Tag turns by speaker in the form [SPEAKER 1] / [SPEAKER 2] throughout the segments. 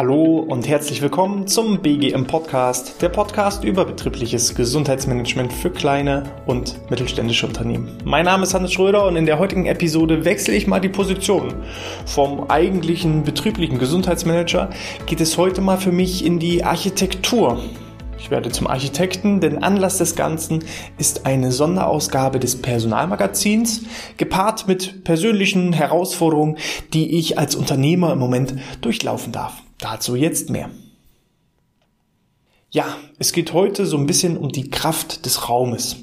[SPEAKER 1] Hallo und herzlich willkommen zum BGM Podcast, der Podcast über betriebliches Gesundheitsmanagement für kleine und mittelständische Unternehmen. Mein Name ist Hannes Schröder und in der heutigen Episode wechsle ich mal die Position. Vom eigentlichen betrieblichen Gesundheitsmanager geht es heute mal für mich in die Architektur. Ich werde zum Architekten, denn Anlass des Ganzen ist eine Sonderausgabe des Personalmagazins, gepaart mit persönlichen Herausforderungen, die ich als Unternehmer im Moment durchlaufen darf. Dazu jetzt mehr. Ja, es geht heute so ein bisschen um die Kraft des Raumes.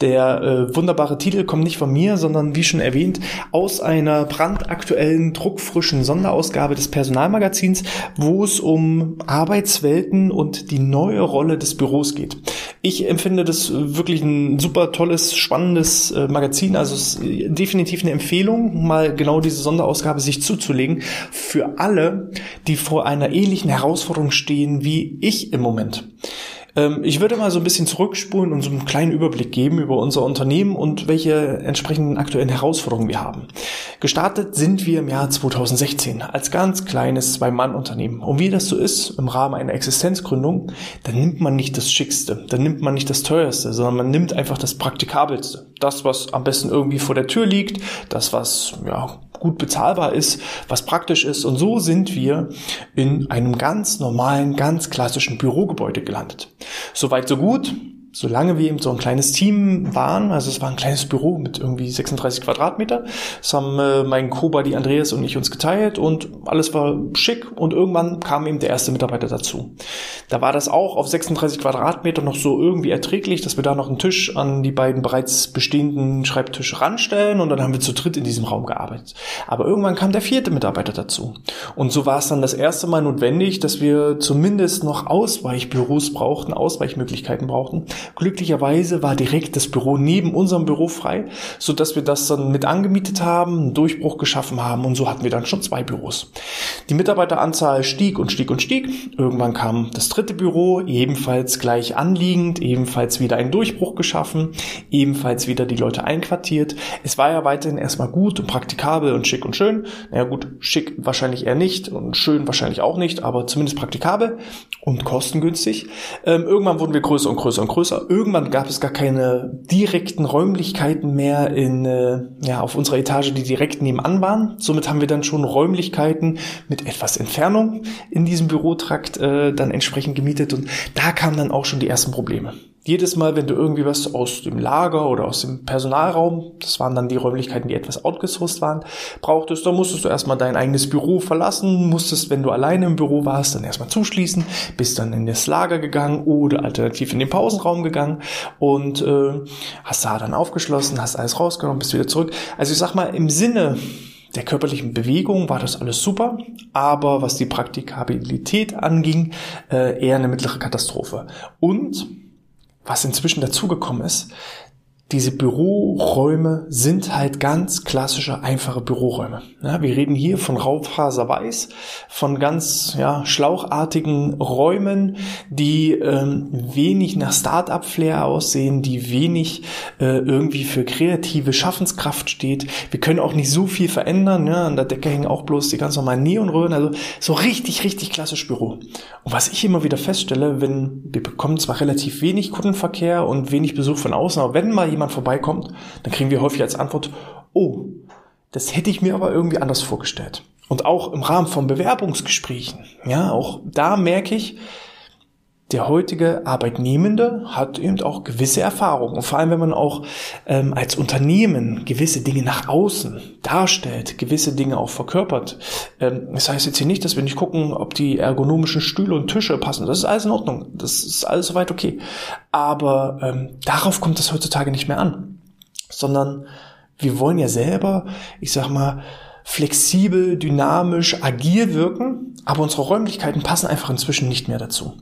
[SPEAKER 1] Der äh, wunderbare Titel kommt nicht von mir, sondern wie schon erwähnt aus einer brandaktuellen, druckfrischen Sonderausgabe des Personalmagazins, wo es um Arbeitswelten und die neue Rolle des Büros geht. Ich empfinde das wirklich ein super tolles, spannendes äh, Magazin. Also es ist definitiv eine Empfehlung, mal genau diese Sonderausgabe sich zuzulegen für alle, die vor einer ähnlichen Herausforderung stehen wie ich im Moment. Ähm, ich würde mal so ein bisschen zurückspulen und so einen kleinen Überblick geben über unser Unternehmen und welche entsprechenden aktuellen Herausforderungen wir haben. Gestartet sind wir im Jahr 2016 als ganz kleines Zwei-Mann-Unternehmen. Und wie das so ist im Rahmen einer Existenzgründung, dann nimmt man nicht das Schickste, dann nimmt man nicht das Teuerste, sondern man nimmt einfach das Praktikabelste. Das, was am besten irgendwie vor der Tür liegt, das, was ja, gut bezahlbar ist, was praktisch ist. Und so sind wir in einem ganz normalen, ganz klassischen Bürogebäude gelandet. Soweit so gut solange wir eben so ein kleines Team waren, also es war ein kleines Büro mit irgendwie 36 Quadratmeter, das haben äh, mein Co die Andreas und ich uns geteilt und alles war schick und irgendwann kam eben der erste Mitarbeiter dazu. Da war das auch auf 36 Quadratmeter noch so irgendwie erträglich, dass wir da noch einen Tisch an die beiden bereits bestehenden Schreibtische ranstellen und dann haben wir zu dritt in diesem Raum gearbeitet. Aber irgendwann kam der vierte Mitarbeiter dazu. Und so war es dann das erste Mal notwendig, dass wir zumindest noch Ausweichbüros brauchten, Ausweichmöglichkeiten brauchten, Glücklicherweise war direkt das Büro neben unserem Büro frei, so dass wir das dann mit angemietet haben, einen Durchbruch geschaffen haben und so hatten wir dann schon zwei Büros. Die Mitarbeiteranzahl stieg und stieg und stieg. Irgendwann kam das dritte Büro, ebenfalls gleich anliegend, ebenfalls wieder ein Durchbruch geschaffen, ebenfalls wieder die Leute einquartiert. Es war ja weiterhin erstmal gut und praktikabel und schick und schön. Naja gut, schick wahrscheinlich eher nicht und schön wahrscheinlich auch nicht, aber zumindest praktikabel und kostengünstig. Ähm, irgendwann wurden wir größer und größer und größer größer. Irgendwann gab es gar keine direkten Räumlichkeiten mehr in, äh, ja, auf unserer Etage, die direkt nebenan waren. Somit haben wir dann schon Räumlichkeiten mit etwas Entfernung in diesem Bürotrakt äh, dann entsprechend gemietet und da kamen dann auch schon die ersten Probleme jedes Mal, wenn du irgendwie was aus dem Lager oder aus dem Personalraum, das waren dann die Räumlichkeiten, die etwas outgesourced waren, brauchtest, dann musstest du erstmal dein eigenes Büro verlassen, musstest, wenn du alleine im Büro warst, dann erstmal zuschließen, bist dann in das Lager gegangen oder alternativ in den Pausenraum gegangen und äh, hast da dann aufgeschlossen, hast alles rausgenommen, bist wieder zurück. Also ich sag mal, im Sinne der körperlichen Bewegung war das alles super, aber was die Praktikabilität anging, äh, eher eine mittlere Katastrophe. Und was inzwischen dazugekommen ist, diese Büroräume sind halt ganz klassische, einfache Büroräume. Ja, wir reden hier von Raufaserweiß, von ganz ja, schlauchartigen Räumen, die ähm, wenig nach Start-up-Flair aussehen, die wenig äh, irgendwie für kreative Schaffenskraft steht. Wir können auch nicht so viel verändern. Ja, an der Decke hängen auch bloß die ganz normalen Neonröhren. Also so richtig, richtig klassisch Büro. Und was ich immer wieder feststelle, wenn wir bekommen zwar relativ wenig Kundenverkehr und wenig Besuch von außen, aber wenn mal jemand jemand vorbeikommt, dann kriegen wir häufig als Antwort, oh, das hätte ich mir aber irgendwie anders vorgestellt. Und auch im Rahmen von Bewerbungsgesprächen, ja, auch da merke ich, der heutige Arbeitnehmende hat eben auch gewisse Erfahrungen. Und vor allem, wenn man auch ähm, als Unternehmen gewisse Dinge nach außen darstellt, gewisse Dinge auch verkörpert. Ähm, das heißt jetzt hier nicht, dass wir nicht gucken, ob die ergonomischen Stühle und Tische passen. Das ist alles in Ordnung. Das ist alles soweit okay. Aber ähm, darauf kommt es heutzutage nicht mehr an. Sondern wir wollen ja selber, ich sag mal, flexibel, dynamisch, agil wirken, aber unsere Räumlichkeiten passen einfach inzwischen nicht mehr dazu.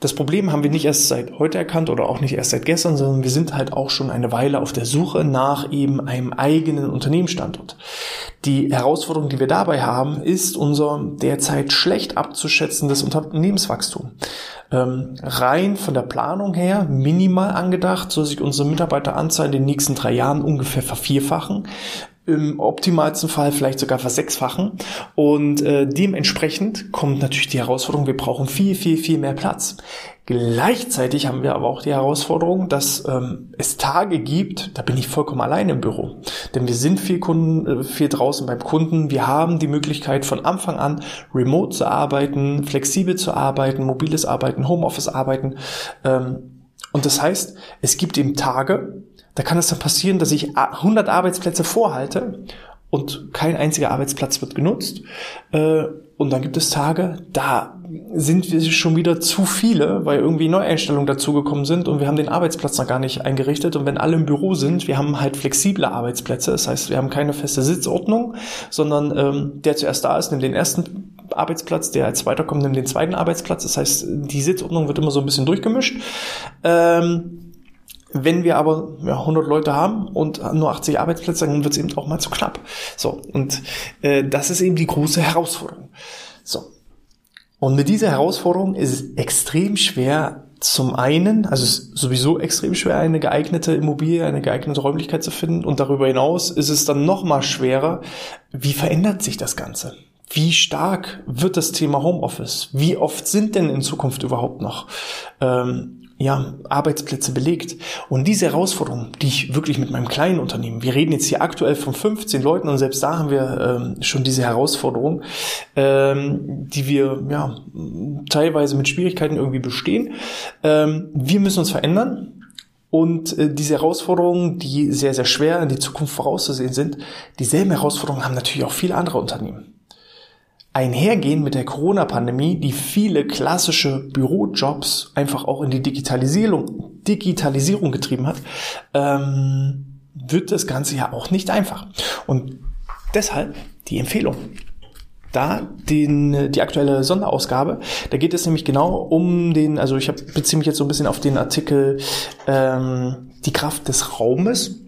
[SPEAKER 1] Das Problem haben wir nicht erst seit heute erkannt oder auch nicht erst seit gestern, sondern wir sind halt auch schon eine Weile auf der Suche nach eben einem eigenen Unternehmensstandort. Die Herausforderung, die wir dabei haben, ist unser derzeit schlecht abzuschätzendes Unternehmenswachstum. Ähm, rein von der Planung her, minimal angedacht, soll sich unsere Mitarbeiteranzahl in den nächsten drei Jahren ungefähr vervierfachen im optimalsten Fall vielleicht sogar versechsfachen. Und äh, dementsprechend kommt natürlich die Herausforderung, wir brauchen viel, viel, viel mehr Platz. Gleichzeitig haben wir aber auch die Herausforderung, dass ähm, es Tage gibt, da bin ich vollkommen allein im Büro. Denn wir sind viel, Kunden, äh, viel draußen beim Kunden. Wir haben die Möglichkeit von Anfang an remote zu arbeiten, flexibel zu arbeiten, mobiles Arbeiten, Homeoffice arbeiten. Ähm, und das heißt, es gibt eben Tage, da kann es dann passieren, dass ich 100 Arbeitsplätze vorhalte und kein einziger Arbeitsplatz wird genutzt. Äh, und dann gibt es Tage, da sind wir schon wieder zu viele, weil irgendwie Neueinstellungen dazugekommen sind und wir haben den Arbeitsplatz noch gar nicht eingerichtet. Und wenn alle im Büro sind, wir haben halt flexible Arbeitsplätze. Das heißt, wir haben keine feste Sitzordnung, sondern ähm, der zuerst da ist, nimmt den ersten Arbeitsplatz, der als zweiter kommt, nimmt den zweiten Arbeitsplatz. Das heißt, die Sitzordnung wird immer so ein bisschen durchgemischt. Ähm, wenn wir aber ja, 100 Leute haben und nur 80 Arbeitsplätze, dann wird es eben auch mal zu knapp. So, und äh, das ist eben die große Herausforderung. So. Und mit dieser Herausforderung ist es extrem schwer, zum einen, also es ist sowieso extrem schwer, eine geeignete Immobilie, eine geeignete Räumlichkeit zu finden. Und darüber hinaus ist es dann noch mal schwerer, wie verändert sich das Ganze? Wie stark wird das Thema Homeoffice? Wie oft sind denn in Zukunft überhaupt noch ähm, ja, Arbeitsplätze belegt. Und diese Herausforderung, die ich wirklich mit meinem kleinen Unternehmen, wir reden jetzt hier aktuell von 15 Leuten und selbst da haben wir ähm, schon diese Herausforderung, ähm, die wir ja teilweise mit Schwierigkeiten irgendwie bestehen. Ähm, wir müssen uns verändern. Und äh, diese Herausforderungen, die sehr, sehr schwer in die Zukunft vorauszusehen sind, dieselben Herausforderungen haben natürlich auch viele andere Unternehmen einhergehen mit der Corona-Pandemie, die viele klassische Bürojobs einfach auch in die Digitalisierung, Digitalisierung getrieben hat, ähm, wird das Ganze ja auch nicht einfach. Und deshalb die Empfehlung. Da den, die aktuelle Sonderausgabe, da geht es nämlich genau um den, also ich beziehe mich jetzt so ein bisschen auf den Artikel ähm, Die Kraft des Raumes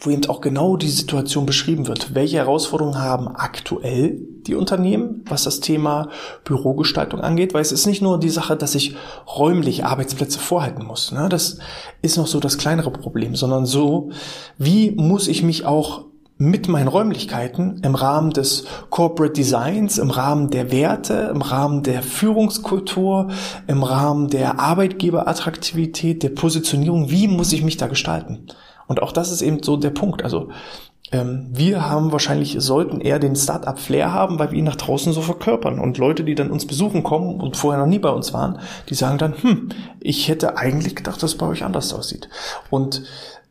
[SPEAKER 1] wo eben auch genau die Situation beschrieben wird. Welche Herausforderungen haben aktuell die Unternehmen, was das Thema Bürogestaltung angeht? Weil es ist nicht nur die Sache, dass ich räumlich Arbeitsplätze vorhalten muss. Ne? Das ist noch so das kleinere Problem, sondern so, wie muss ich mich auch mit meinen Räumlichkeiten im Rahmen des Corporate Designs, im Rahmen der Werte, im Rahmen der Führungskultur, im Rahmen der Arbeitgeberattraktivität, der Positionierung, wie muss ich mich da gestalten? Und auch das ist eben so der Punkt. Also ähm, wir haben wahrscheinlich, sollten eher den Start-up-Flair haben, weil wir ihn nach draußen so verkörpern. Und Leute, die dann uns besuchen kommen und vorher noch nie bei uns waren, die sagen dann, hm, ich hätte eigentlich gedacht, dass es bei euch anders aussieht. Und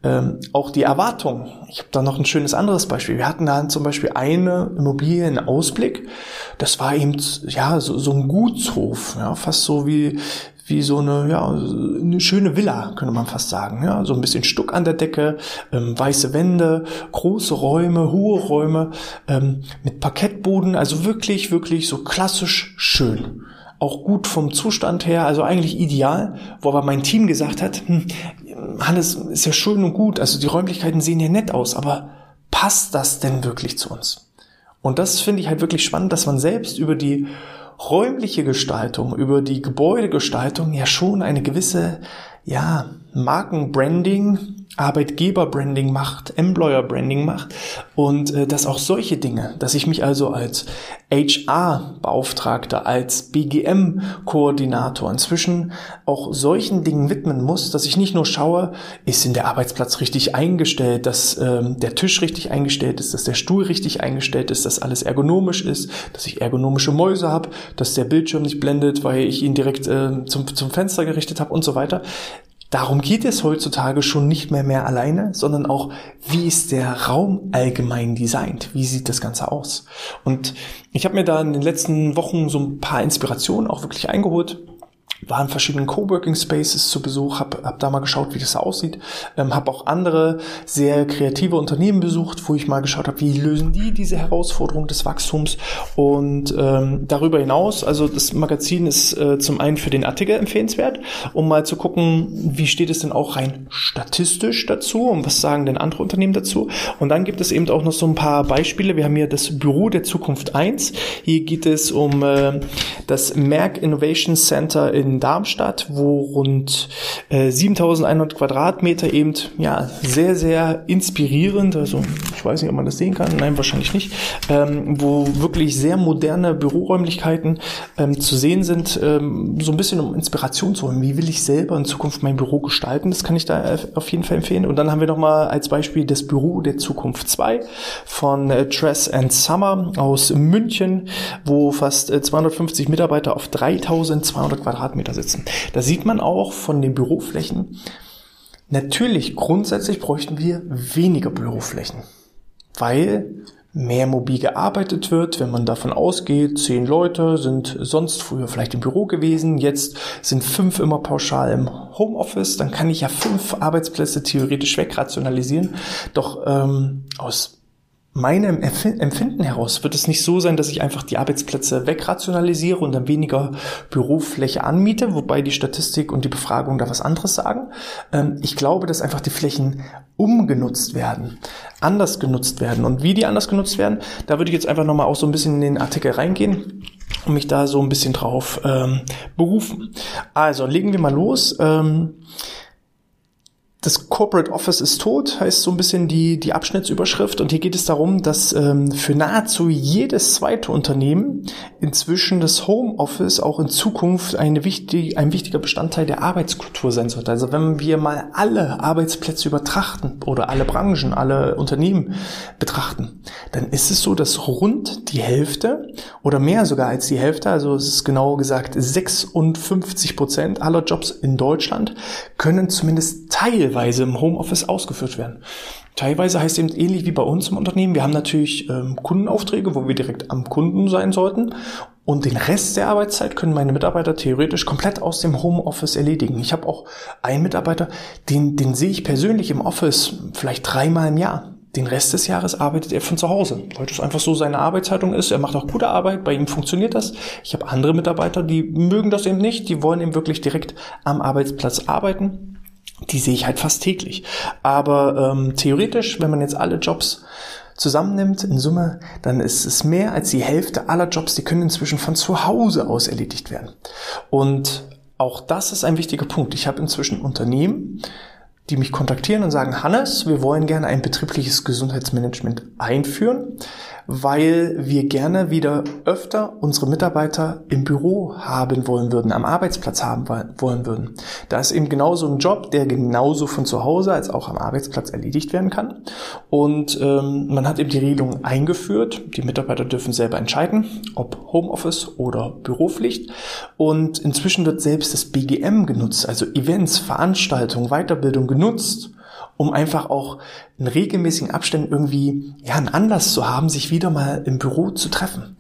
[SPEAKER 1] ähm, auch die Erwartung. Ich habe da noch ein schönes anderes Beispiel. Wir hatten da zum Beispiel eine Immobilie in Ausblick. Das war eben ja so, so ein Gutshof, ja, fast so wie wie so eine, ja, eine schöne Villa, könnte man fast sagen. Ja, so ein bisschen Stuck an der Decke, ähm, weiße Wände, große Räume, hohe Räume, ähm, mit Parkettboden, also wirklich, wirklich so klassisch schön. Auch gut vom Zustand her, also eigentlich ideal, wo aber mein Team gesagt hat, hm, Hannes, ist ja schön und gut, also die Räumlichkeiten sehen ja nett aus, aber passt das denn wirklich zu uns? Und das finde ich halt wirklich spannend, dass man selbst über die räumliche Gestaltung, über die Gebäudegestaltung ja schon eine gewisse, ja, Markenbranding Arbeitgeber-Branding macht, Employer-Branding macht und äh, dass auch solche Dinge, dass ich mich also als HR-Beauftragter, als BGM-Koordinator inzwischen auch solchen Dingen widmen muss, dass ich nicht nur schaue, ist in der Arbeitsplatz richtig eingestellt, dass ähm, der Tisch richtig eingestellt ist, dass der Stuhl richtig eingestellt ist, dass alles ergonomisch ist, dass ich ergonomische Mäuse habe, dass der Bildschirm nicht blendet, weil ich ihn direkt äh, zum, zum Fenster gerichtet habe und so weiter. Darum geht es heutzutage schon nicht mehr mehr alleine, sondern auch, wie ist der Raum allgemein designt? Wie sieht das Ganze aus? Und ich habe mir da in den letzten Wochen so ein paar Inspirationen auch wirklich eingeholt war in verschiedenen Coworking Spaces zu Besuch, habe hab da mal geschaut, wie das aussieht, ähm, habe auch andere sehr kreative Unternehmen besucht, wo ich mal geschaut habe, wie lösen die diese Herausforderung des Wachstums. Und ähm, darüber hinaus, also das Magazin ist äh, zum einen für den Artikel empfehlenswert, um mal zu gucken, wie steht es denn auch rein statistisch dazu und was sagen denn andere Unternehmen dazu. Und dann gibt es eben auch noch so ein paar Beispiele, wir haben hier das Büro der Zukunft 1, hier geht es um äh, das Merck Innovation Center in in Darmstadt, wo rund äh, 7100 Quadratmeter eben ja sehr, sehr inspirierend, also ich weiß nicht, ob man das sehen kann, nein, wahrscheinlich nicht, ähm, wo wirklich sehr moderne Büroräumlichkeiten ähm, zu sehen sind, ähm, so ein bisschen um Inspiration zu holen. Wie will ich selber in Zukunft mein Büro gestalten? Das kann ich da äh, auf jeden Fall empfehlen. Und dann haben wir nochmal als Beispiel das Büro der Zukunft 2 von äh, Dress and Summer aus München, wo fast äh, 250 Mitarbeiter auf 3200 Quadratmeter sitzen. Da sieht man auch von den Büroflächen, natürlich grundsätzlich bräuchten wir weniger Büroflächen, weil mehr mobil gearbeitet wird, wenn man davon ausgeht, zehn Leute sind sonst früher vielleicht im Büro gewesen, jetzt sind fünf immer pauschal im Homeoffice, dann kann ich ja fünf Arbeitsplätze theoretisch wegrationalisieren. Doch ähm, aus meinem Empfinden heraus wird es nicht so sein, dass ich einfach die Arbeitsplätze wegrationalisiere und dann weniger Bürofläche anmiete, wobei die Statistik und die Befragung da was anderes sagen. Ähm, ich glaube, dass einfach die Flächen umgenutzt werden, anders genutzt werden. Und wie die anders genutzt werden, da würde ich jetzt einfach nochmal auch so ein bisschen in den Artikel reingehen und mich da so ein bisschen drauf ähm, berufen. Also legen wir mal los. Ähm, das Corporate Office ist tot, heißt so ein bisschen die, die Abschnittsüberschrift. Und hier geht es darum, dass ähm, für nahezu jedes zweite Unternehmen inzwischen das Homeoffice auch in Zukunft eine wichtig, ein wichtiger Bestandteil der Arbeitskultur sein sollte. Also wenn wir mal alle Arbeitsplätze übertrachten oder alle Branchen, alle Unternehmen betrachten, dann ist es so, dass rund die Hälfte oder mehr sogar als die Hälfte, also es ist genau gesagt 56 Prozent aller Jobs in Deutschland, können zumindest teilweise teilweise im Homeoffice ausgeführt werden. Teilweise heißt eben ähnlich wie bei uns im Unternehmen. Wir haben natürlich ähm, Kundenaufträge, wo wir direkt am Kunden sein sollten. Und den Rest der Arbeitszeit können meine Mitarbeiter theoretisch komplett aus dem Homeoffice erledigen. Ich habe auch einen Mitarbeiter, den, den sehe ich persönlich im Office vielleicht dreimal im Jahr. Den Rest des Jahres arbeitet er von zu Hause, weil das einfach so seine Arbeitszeitung ist. Er macht auch gute Arbeit, bei ihm funktioniert das. Ich habe andere Mitarbeiter, die mögen das eben nicht, die wollen eben wirklich direkt am Arbeitsplatz arbeiten die sehe ich halt fast täglich. Aber ähm, theoretisch, wenn man jetzt alle Jobs zusammennimmt in Summe, dann ist es mehr als die Hälfte aller Jobs, die können inzwischen von zu Hause aus erledigt werden. Und auch das ist ein wichtiger Punkt. Ich habe inzwischen Unternehmen, die mich kontaktieren und sagen, Hannes, wir wollen gerne ein betriebliches Gesundheitsmanagement einführen weil wir gerne wieder öfter unsere Mitarbeiter im Büro haben wollen würden, am Arbeitsplatz haben wollen würden. Da ist eben genauso ein Job, der genauso von zu Hause als auch am Arbeitsplatz erledigt werden kann. Und ähm, man hat eben die Regelung eingeführt. Die Mitarbeiter dürfen selber entscheiden, ob Homeoffice oder Büropflicht. Und inzwischen wird selbst das BGM genutzt, also Events, Veranstaltungen, Weiterbildung genutzt um einfach auch in regelmäßigen Abständen irgendwie ja einen Anlass zu haben, sich wieder mal im Büro zu treffen.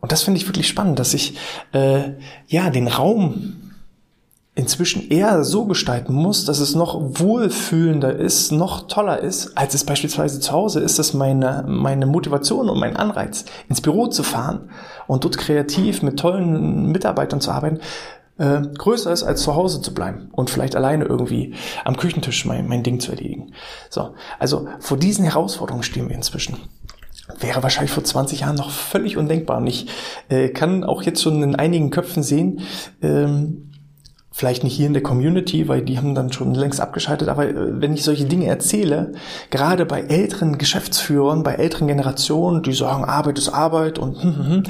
[SPEAKER 1] Und das finde ich wirklich spannend, dass ich äh, ja den Raum inzwischen eher so gestalten muss, dass es noch wohlfühlender ist, noch toller ist, als es beispielsweise zu Hause ist, dass meine, meine Motivation und mein Anreiz, ins Büro zu fahren und dort kreativ mit tollen Mitarbeitern zu arbeiten, äh, größer ist, als zu Hause zu bleiben und vielleicht alleine irgendwie am Küchentisch mein, mein Ding zu erledigen. So, also vor diesen Herausforderungen stehen wir inzwischen. Wäre wahrscheinlich vor 20 Jahren noch völlig undenkbar. Und ich äh, kann auch jetzt schon in einigen Köpfen sehen, ähm, vielleicht nicht hier in der Community, weil die haben dann schon längst abgeschaltet, aber äh, wenn ich solche Dinge erzähle, gerade bei älteren Geschäftsführern, bei älteren Generationen, die sagen, Arbeit ist Arbeit und hm, hm, hm,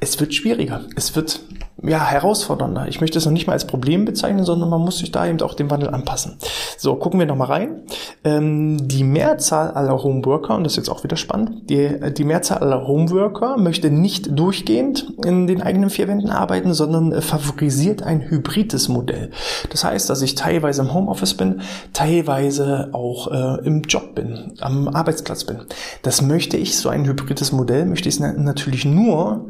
[SPEAKER 1] es wird schwieriger. Es wird ja, herausfordernder. Ich möchte es noch nicht mal als Problem bezeichnen, sondern man muss sich da eben auch dem Wandel anpassen. So, gucken wir nochmal rein. Ähm, die Mehrzahl aller Homeworker, und das ist jetzt auch wieder spannend, die, die Mehrzahl aller Homeworker möchte nicht durchgehend in den eigenen vier Wänden arbeiten, sondern äh, favorisiert ein hybrides Modell. Das heißt, dass ich teilweise im Homeoffice bin, teilweise auch äh, im Job bin, am Arbeitsplatz bin. Das möchte ich, so ein hybrides Modell, möchte ich natürlich nur,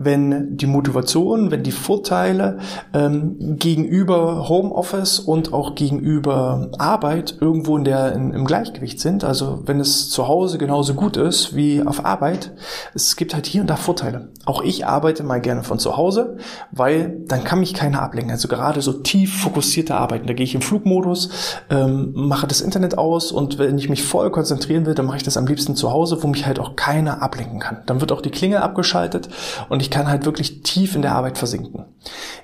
[SPEAKER 1] wenn die Motivation, wenn die Vorteile ähm, gegenüber Homeoffice und auch gegenüber Arbeit irgendwo in der, in, im Gleichgewicht sind. Also wenn es zu Hause genauso gut ist wie auf Arbeit, es gibt halt hier und da Vorteile. Auch ich arbeite mal gerne von zu Hause, weil dann kann mich keiner ablenken. Also gerade so tief fokussierte Arbeiten, da gehe ich im Flugmodus, ähm, mache das Internet aus und wenn ich mich voll konzentrieren will, dann mache ich das am liebsten zu Hause, wo mich halt auch keiner ablenken kann. Dann wird auch die Klingel abgeschaltet und ich ich kann halt wirklich tief in der Arbeit versinken.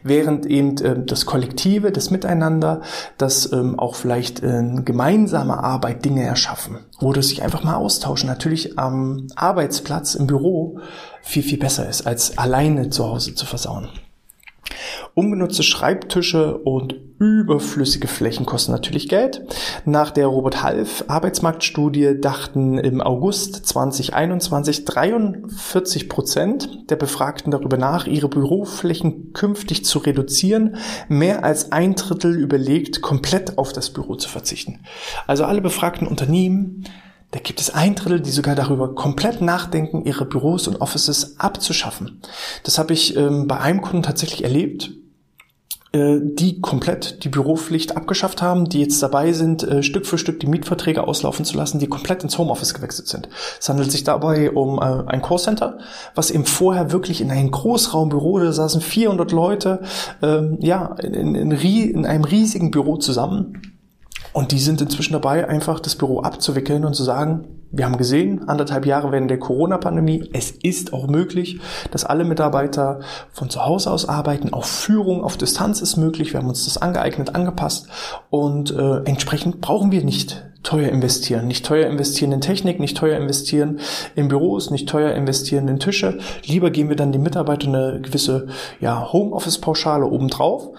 [SPEAKER 1] Während eben äh, das Kollektive, das Miteinander, das ähm, auch vielleicht in gemeinsamer Arbeit Dinge erschaffen oder sich einfach mal austauschen, natürlich am Arbeitsplatz, im Büro viel, viel besser ist, als alleine zu Hause zu versauen. Ungenutzte Schreibtische und überflüssige Flächen kosten natürlich Geld. Nach der Robert Half Arbeitsmarktstudie dachten im August 2021 43 Prozent der Befragten darüber nach, ihre Büroflächen künftig zu reduzieren. Mehr als ein Drittel überlegt, komplett auf das Büro zu verzichten. Also alle befragten Unternehmen da gibt es ein Drittel, die sogar darüber komplett nachdenken, ihre Büros und Offices abzuschaffen. Das habe ich ähm, bei einem Kunden tatsächlich erlebt, äh, die komplett die Büropflicht abgeschafft haben, die jetzt dabei sind, äh, Stück für Stück die Mietverträge auslaufen zu lassen, die komplett ins Homeoffice gewechselt sind. Es handelt sich dabei um äh, ein Callcenter, was eben vorher wirklich in einem Großraumbüro, da saßen 400 Leute, ähm, ja, in, in, in einem riesigen Büro zusammen und die sind inzwischen dabei, einfach das Büro abzuwickeln und zu sagen, wir haben gesehen, anderthalb Jahre während der Corona-Pandemie, es ist auch möglich, dass alle Mitarbeiter von zu Hause aus arbeiten. Auch Führung auf Distanz ist möglich. Wir haben uns das angeeignet, angepasst und äh, entsprechend brauchen wir nicht teuer investieren. Nicht teuer investieren in Technik, nicht teuer investieren in Büros, nicht teuer investieren in Tische. Lieber geben wir dann den Mitarbeitern eine gewisse ja, Homeoffice-Pauschale obendrauf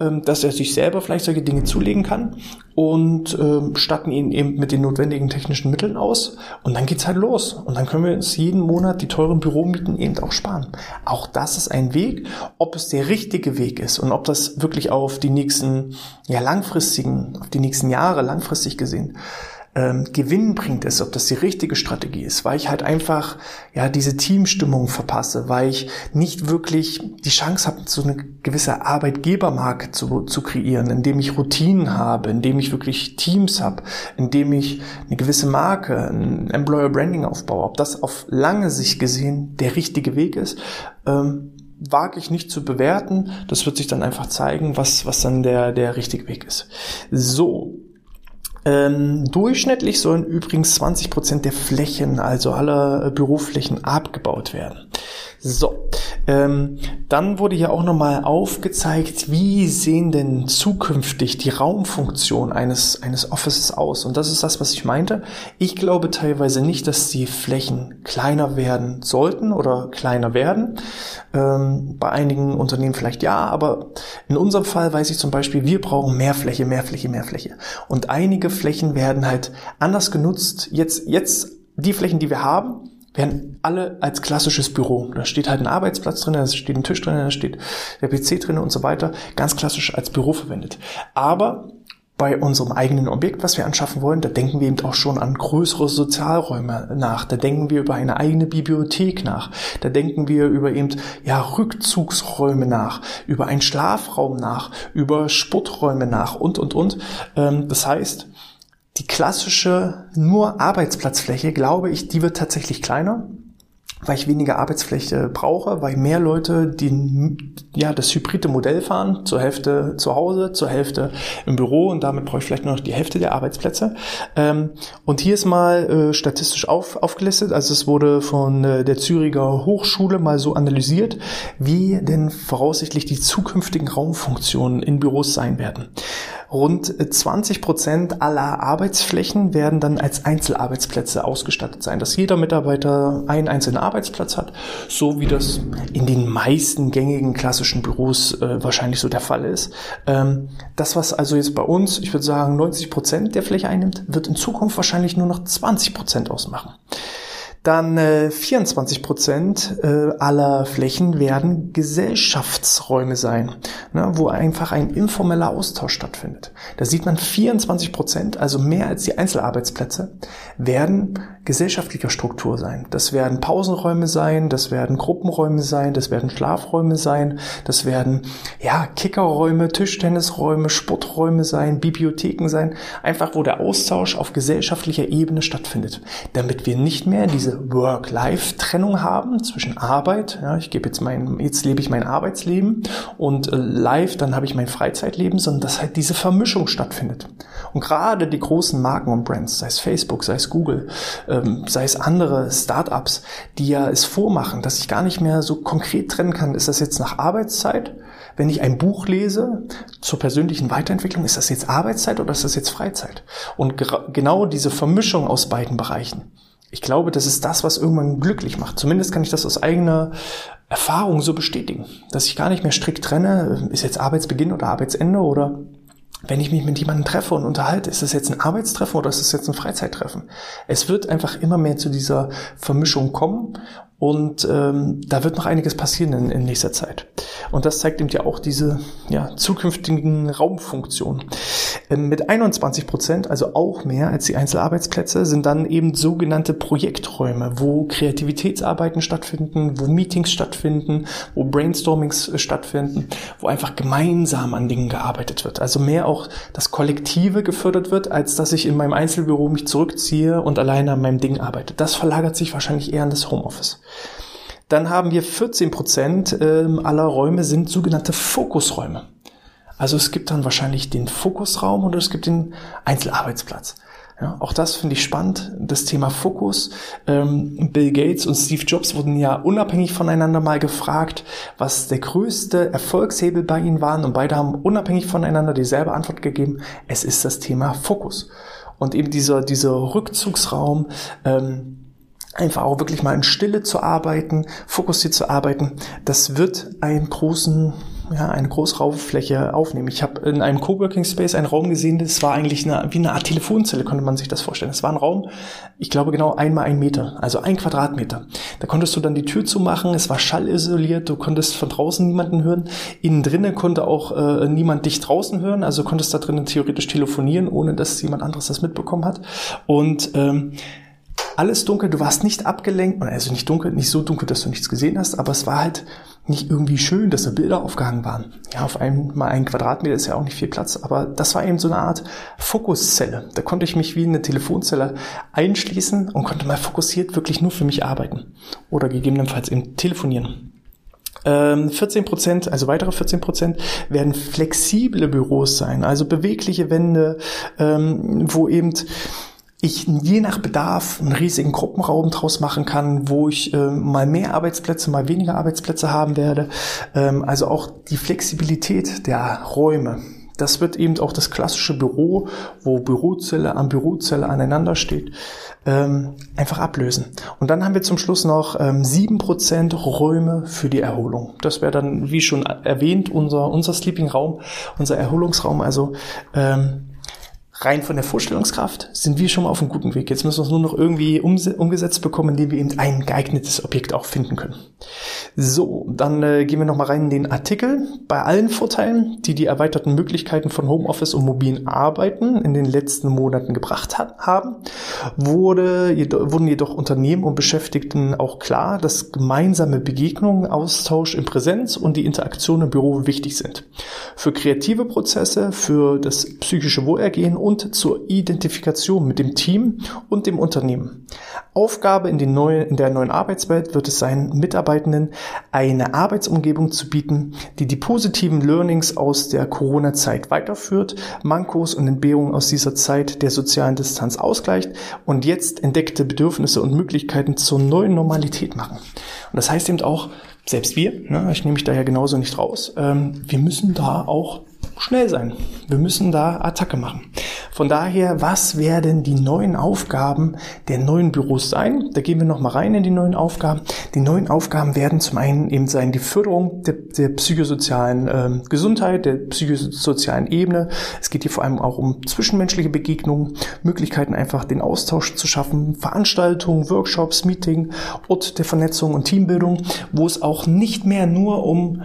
[SPEAKER 1] dass er sich selber vielleicht solche Dinge zulegen kann und ähm, statten ihn eben mit den notwendigen technischen Mitteln aus. Und dann geht's halt los. Und dann können wir uns jeden Monat die teuren Büromieten eben auch sparen. Auch das ist ein Weg, ob es der richtige Weg ist und ob das wirklich auf die nächsten ja langfristigen, auf die nächsten Jahre langfristig gesehen ähm, Gewinn bringt es, ob das die richtige Strategie ist, weil ich halt einfach ja diese Teamstimmung verpasse, weil ich nicht wirklich die Chance habe, so eine gewisse Arbeitgebermarke zu, zu kreieren, indem ich Routinen habe, indem ich wirklich Teams habe, indem ich eine gewisse Marke, ein Employer Branding aufbaue. Ob das auf lange Sicht gesehen der richtige Weg ist, ähm, wage ich nicht zu bewerten. Das wird sich dann einfach zeigen, was, was dann der, der richtige Weg ist. So, ähm, durchschnittlich sollen übrigens 20 Prozent der Flächen, also aller Büroflächen, abgebaut werden. So, ähm, dann wurde hier auch nochmal aufgezeigt, wie sehen denn zukünftig die Raumfunktion eines, eines Offices aus? Und das ist das, was ich meinte. Ich glaube teilweise nicht, dass die Flächen kleiner werden sollten oder kleiner werden. Ähm, bei einigen Unternehmen vielleicht ja, aber in unserem Fall weiß ich zum Beispiel, wir brauchen mehr Fläche, mehr Fläche, mehr Fläche. Und einige Flächen werden halt anders genutzt. Jetzt, jetzt die Flächen, die wir haben, werden alle als klassisches Büro. Da steht halt ein Arbeitsplatz drin, da steht ein Tisch drin, da steht der PC drin und so weiter. Ganz klassisch als Büro verwendet. Aber bei unserem eigenen Objekt, was wir anschaffen wollen, da denken wir eben auch schon an größere Sozialräume nach. Da denken wir über eine eigene Bibliothek nach. Da denken wir über eben, ja, Rückzugsräume nach, über einen Schlafraum nach, über Sporträume nach und, und, und. Ähm, das heißt, die klassische nur Arbeitsplatzfläche, glaube ich, die wird tatsächlich kleiner, weil ich weniger Arbeitsfläche brauche, weil mehr Leute die, ja, das hybride Modell fahren, zur Hälfte zu Hause, zur Hälfte im Büro und damit brauche ich vielleicht nur noch die Hälfte der Arbeitsplätze. Ähm, und hier ist mal äh, statistisch auf, aufgelistet, also es wurde von äh, der Züricher Hochschule mal so analysiert, wie denn voraussichtlich die zukünftigen Raumfunktionen in Büros sein werden. Rund 20 Prozent aller Arbeitsflächen werden dann als Einzelarbeitsplätze ausgestattet sein, dass jeder Mitarbeiter einen einzelnen Arbeitsplatz hat, so wie das in den meisten gängigen klassischen Büros äh, wahrscheinlich so der Fall ist. Ähm, das, was also jetzt bei uns, ich würde sagen, 90 Prozent der Fläche einnimmt, wird in Zukunft wahrscheinlich nur noch 20 Prozent ausmachen. Dann äh, 24 Prozent äh, aller Flächen werden Gesellschaftsräume sein, ne, wo einfach ein informeller Austausch stattfindet. Da sieht man 24 Prozent, also mehr als die Einzelarbeitsplätze, werden gesellschaftlicher Struktur sein. Das werden Pausenräume sein, das werden Gruppenräume sein, das werden Schlafräume sein, das werden ja Kickerräume, Tischtennisräume, Sporträume sein, Bibliotheken sein, einfach wo der Austausch auf gesellschaftlicher Ebene stattfindet, damit wir nicht mehr diese diese Work-Life-Trennung haben zwischen Arbeit, ja, ich gebe jetzt mein, jetzt lebe ich mein Arbeitsleben und äh, Life, dann habe ich mein Freizeitleben, sondern dass halt diese Vermischung stattfindet. Und gerade die großen Marken und Brands, sei es Facebook, sei es Google, ähm, sei es andere Startups, die ja es vormachen, dass ich gar nicht mehr so konkret trennen kann, ist das jetzt nach Arbeitszeit wenn ich ein Buch lese zur persönlichen Weiterentwicklung, ist das jetzt Arbeitszeit oder ist das jetzt Freizeit? Und genau diese Vermischung aus beiden Bereichen. Ich glaube, das ist das, was irgendwann glücklich macht. Zumindest kann ich das aus eigener Erfahrung so bestätigen, dass ich gar nicht mehr strikt trenne, ist jetzt Arbeitsbeginn oder Arbeitsende oder wenn ich mich mit jemandem treffe und unterhalte, ist das jetzt ein Arbeitstreffen oder ist das jetzt ein Freizeittreffen? Es wird einfach immer mehr zu dieser Vermischung kommen und ähm, da wird noch einiges passieren in, in nächster Zeit. Und das zeigt eben ja auch diese ja, zukünftigen Raumfunktionen. Ähm, mit 21 Prozent, also auch mehr als die Einzelarbeitsplätze, sind dann eben sogenannte Projekträume, wo Kreativitätsarbeiten stattfinden, wo Meetings stattfinden, wo Brainstormings äh, stattfinden, wo einfach gemeinsam an Dingen gearbeitet wird. Also mehr auch das Kollektive gefördert wird, als dass ich in meinem Einzelbüro mich zurückziehe und alleine an meinem Ding arbeite. Das verlagert sich wahrscheinlich eher an das Homeoffice. Dann haben wir 14 Prozent ähm, aller Räume sind sogenannte Fokusräume. Also es gibt dann wahrscheinlich den Fokusraum oder es gibt den Einzelarbeitsplatz. Ja, auch das finde ich spannend, das Thema Fokus. Ähm, Bill Gates und Steve Jobs wurden ja unabhängig voneinander mal gefragt, was der größte Erfolgshebel bei ihnen waren und beide haben unabhängig voneinander dieselbe Antwort gegeben. Es ist das Thema Fokus. Und eben dieser, dieser Rückzugsraum, ähm, einfach auch wirklich mal in Stille zu arbeiten, fokussiert zu arbeiten, das wird einen großen ja, eine Großraumfläche aufnehmen. Ich habe in einem Coworking Space einen Raum gesehen, das war eigentlich eine, wie eine Art Telefonzelle, konnte man sich das vorstellen. Es war ein Raum, ich glaube genau einmal ein Meter, also ein Quadratmeter. Da konntest du dann die Tür zumachen, es war schallisoliert, du konntest von draußen niemanden hören. Innen drinnen konnte auch äh, niemand dich draußen hören, also konntest da drinnen theoretisch telefonieren, ohne dass jemand anderes das mitbekommen hat. Und ähm, alles dunkel, du warst nicht abgelenkt, also nicht dunkel, nicht so dunkel, dass du nichts gesehen hast, aber es war halt nicht irgendwie schön, dass da Bilder aufgehangen waren. Ja, auf einmal ein Quadratmeter ist ja auch nicht viel Platz, aber das war eben so eine Art Fokuszelle. Da konnte ich mich wie eine Telefonzelle einschließen und konnte mal fokussiert wirklich nur für mich arbeiten oder gegebenenfalls eben telefonieren. 14 ähm, Prozent, also weitere 14 Prozent werden flexible Büros sein, also bewegliche Wände, ähm, wo eben ich je nach Bedarf einen riesigen Gruppenraum draus machen kann, wo ich äh, mal mehr Arbeitsplätze, mal weniger Arbeitsplätze haben werde. Ähm, also auch die Flexibilität der Räume. Das wird eben auch das klassische Büro, wo Bürozelle an Bürozelle aneinander steht, ähm, einfach ablösen. Und dann haben wir zum Schluss noch ähm, sieben Prozent Räume für die Erholung. Das wäre dann, wie schon erwähnt, unser, unser Sleeping Raum, unser Erholungsraum. Also ähm, rein von der Vorstellungskraft sind wir schon mal auf einem guten Weg. Jetzt müssen wir es nur noch irgendwie umgesetzt bekommen, indem wir eben ein geeignetes Objekt auch finden können. So, dann äh, gehen wir nochmal rein in den Artikel. Bei allen Vorteilen, die die erweiterten Möglichkeiten von Homeoffice und mobilen Arbeiten in den letzten Monaten gebracht hat, haben, wurde, wurden jedoch Unternehmen und Beschäftigten auch klar, dass gemeinsame Begegnungen, Austausch in Präsenz und die Interaktion im Büro wichtig sind. Für kreative Prozesse, für das psychische Wohlergehen und zur Identifikation mit dem Team und dem Unternehmen. Aufgabe in, den neuen, in der neuen Arbeitswelt wird es sein, Mitarbeitenden eine Arbeitsumgebung zu bieten, die die positiven Learnings aus der Corona-Zeit weiterführt, Mankos und Entbehrungen aus dieser Zeit der sozialen Distanz ausgleicht und jetzt entdeckte Bedürfnisse und Möglichkeiten zur neuen Normalität machen. Und das heißt eben auch, selbst wir, ne, ich nehme mich da ja genauso nicht raus, ähm, wir müssen da auch schnell sein. Wir müssen da Attacke machen. Von daher, was werden die neuen Aufgaben der neuen Büros sein? Da gehen wir nochmal rein in die neuen Aufgaben. Die neuen Aufgaben werden zum einen eben sein die Förderung der, der psychosozialen äh, Gesundheit, der psychosozialen Ebene. Es geht hier vor allem auch um zwischenmenschliche Begegnungen, Möglichkeiten einfach den Austausch zu schaffen, Veranstaltungen, Workshops, Meeting, Ort der Vernetzung und Teambildung, wo es auch nicht mehr nur um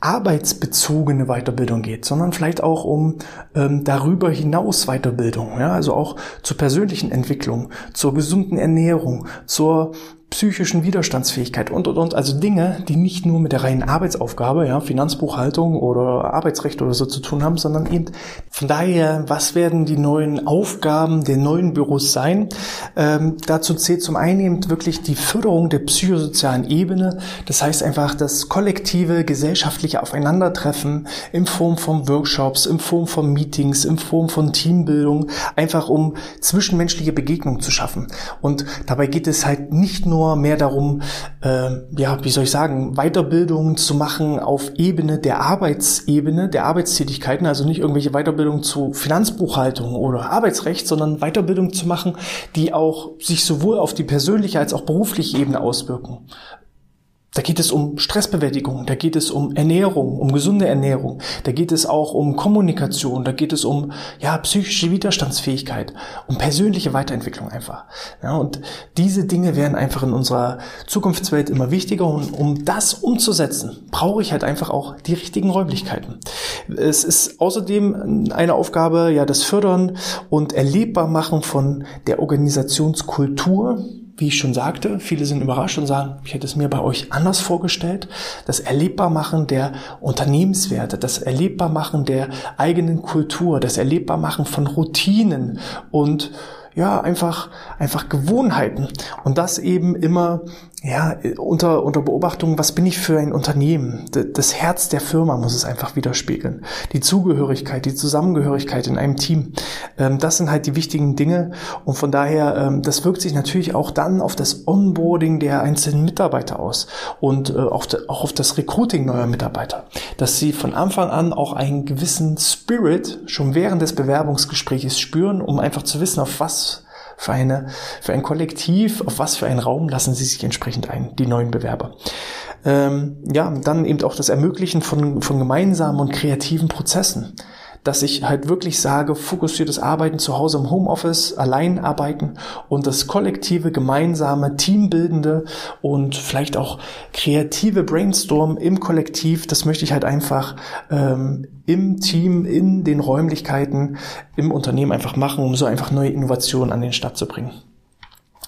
[SPEAKER 1] arbeitsbezogene Weiterbildung geht, sondern vielleicht auch um ähm, darüber hinaus Weiterbildung, ja, also auch zur persönlichen Entwicklung, zur gesunden Ernährung, zur psychischen Widerstandsfähigkeit und, und, und. Also Dinge, die nicht nur mit der reinen Arbeitsaufgabe, ja, Finanzbuchhaltung oder Arbeitsrecht oder so zu tun haben, sondern eben von daher, was werden die neuen Aufgaben der neuen Büros sein? Ähm, dazu zählt zum einen eben wirklich die Förderung der psychosozialen Ebene. Das heißt einfach das kollektive, gesellschaftliche Aufeinandertreffen in Form von Workshops, in Form von Meetings, in Form von Teambildung, einfach um zwischenmenschliche Begegnungen zu schaffen. Und dabei geht es halt nicht nur nur mehr darum, äh, ja, wie soll ich sagen, Weiterbildungen zu machen auf Ebene der Arbeitsebene, der Arbeitstätigkeiten, also nicht irgendwelche Weiterbildungen zu Finanzbuchhaltung oder Arbeitsrecht, sondern Weiterbildungen zu machen, die auch sich sowohl auf die persönliche als auch berufliche Ebene auswirken. Da geht es um Stressbewältigung, da geht es um Ernährung, um gesunde Ernährung, da geht es auch um Kommunikation, da geht es um ja psychische Widerstandsfähigkeit, um persönliche Weiterentwicklung einfach. Ja, und diese Dinge werden einfach in unserer Zukunftswelt immer wichtiger und um das umzusetzen, brauche ich halt einfach auch die richtigen Räumlichkeiten. Es ist außerdem eine Aufgabe, ja, das Fördern und erlebbar machen von der Organisationskultur wie ich schon sagte, viele sind überrascht und sagen, ich hätte es mir bei euch anders vorgestellt. Das Erlebbarmachen der Unternehmenswerte, das Erlebbarmachen der eigenen Kultur, das Erlebbarmachen von Routinen und ja, einfach, einfach Gewohnheiten. Und das eben immer, ja, unter, unter Beobachtung, was bin ich für ein Unternehmen? Das Herz der Firma muss es einfach widerspiegeln. Die Zugehörigkeit, die Zusammengehörigkeit in einem Team. Ähm, das sind halt die wichtigen Dinge. Und von daher, ähm, das wirkt sich natürlich auch dann auf das Onboarding der einzelnen Mitarbeiter aus und äh, auch auf das Recruiting neuer Mitarbeiter. Dass sie von Anfang an auch einen gewissen Spirit schon während des Bewerbungsgesprächs spüren, um einfach zu wissen, auf was für eine, für ein Kollektiv, auf was für einen Raum lassen sie sich entsprechend ein, die neuen Bewerber. Ähm, ja, dann eben auch das Ermöglichen von, von gemeinsamen und kreativen Prozessen dass ich halt wirklich sage, fokussiertes Arbeiten zu Hause im Homeoffice, allein arbeiten und das kollektive, gemeinsame, teambildende und vielleicht auch kreative Brainstorm im Kollektiv, das möchte ich halt einfach ähm, im Team, in den Räumlichkeiten, im Unternehmen einfach machen, um so einfach neue Innovationen an den Start zu bringen.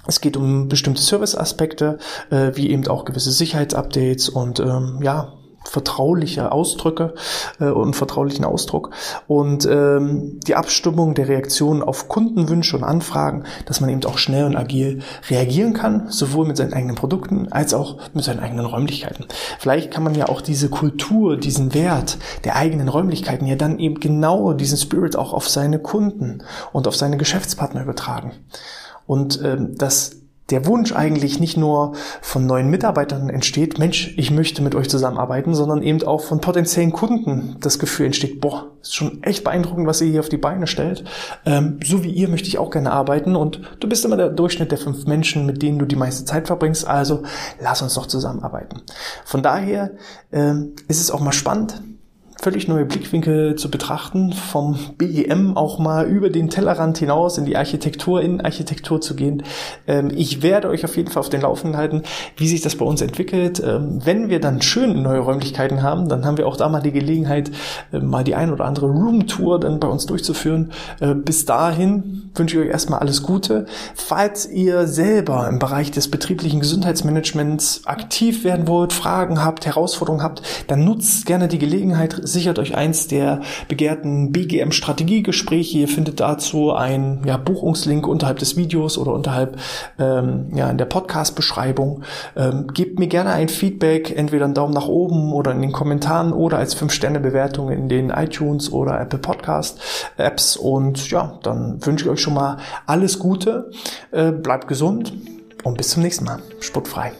[SPEAKER 1] Es geht um bestimmte Serviceaspekte, äh, wie eben auch gewisse Sicherheitsupdates und ähm, ja, vertrauliche Ausdrücke äh, und vertraulichen Ausdruck und ähm, die Abstimmung der Reaktionen auf Kundenwünsche und Anfragen, dass man eben auch schnell und agil reagieren kann, sowohl mit seinen eigenen Produkten als auch mit seinen eigenen Räumlichkeiten. Vielleicht kann man ja auch diese Kultur, diesen Wert der eigenen Räumlichkeiten ja dann eben genau diesen Spirit auch auf seine Kunden und auf seine Geschäftspartner übertragen. Und ähm, das der Wunsch eigentlich nicht nur von neuen Mitarbeitern entsteht, Mensch, ich möchte mit euch zusammenarbeiten, sondern eben auch von potenziellen Kunden das Gefühl entsteht, boah, ist schon echt beeindruckend, was ihr hier auf die Beine stellt. Ähm, so wie ihr möchte ich auch gerne arbeiten und du bist immer der Durchschnitt der fünf Menschen, mit denen du die meiste Zeit verbringst, also lass uns doch zusammenarbeiten. Von daher ähm, ist es auch mal spannend, völlig neue Blickwinkel zu betrachten, vom BEM auch mal über den Tellerrand hinaus in die Architektur, in Architektur zu gehen. Ähm, ich werde euch auf jeden Fall auf den Laufenden halten, wie sich das bei uns entwickelt. Ähm, wenn wir dann schön neue Räumlichkeiten haben, dann haben wir auch da mal die Gelegenheit, äh, mal die ein oder andere Roomtour dann bei uns durchzuführen. Äh, bis dahin wünsche ich euch erstmal alles Gute. Falls ihr selber im Bereich des betrieblichen Gesundheitsmanagements aktiv werden wollt, Fragen habt, Herausforderungen habt, dann nutzt gerne die Gelegenheit, sichert euch eins der begehrten BGM-Strategiegespräche. Ihr findet dazu einen ja, Buchungslink unterhalb des Videos oder unterhalb ähm, ja, in der Podcast-Beschreibung. Ähm, gebt mir gerne ein Feedback, entweder einen Daumen nach oben oder in den Kommentaren oder als 5-Sterne-Bewertung in den iTunes oder Apple Podcast-Apps. Und ja, dann wünsche ich euch schon mal alles Gute. Äh, bleibt gesund und bis zum nächsten Mal. Sportfrei.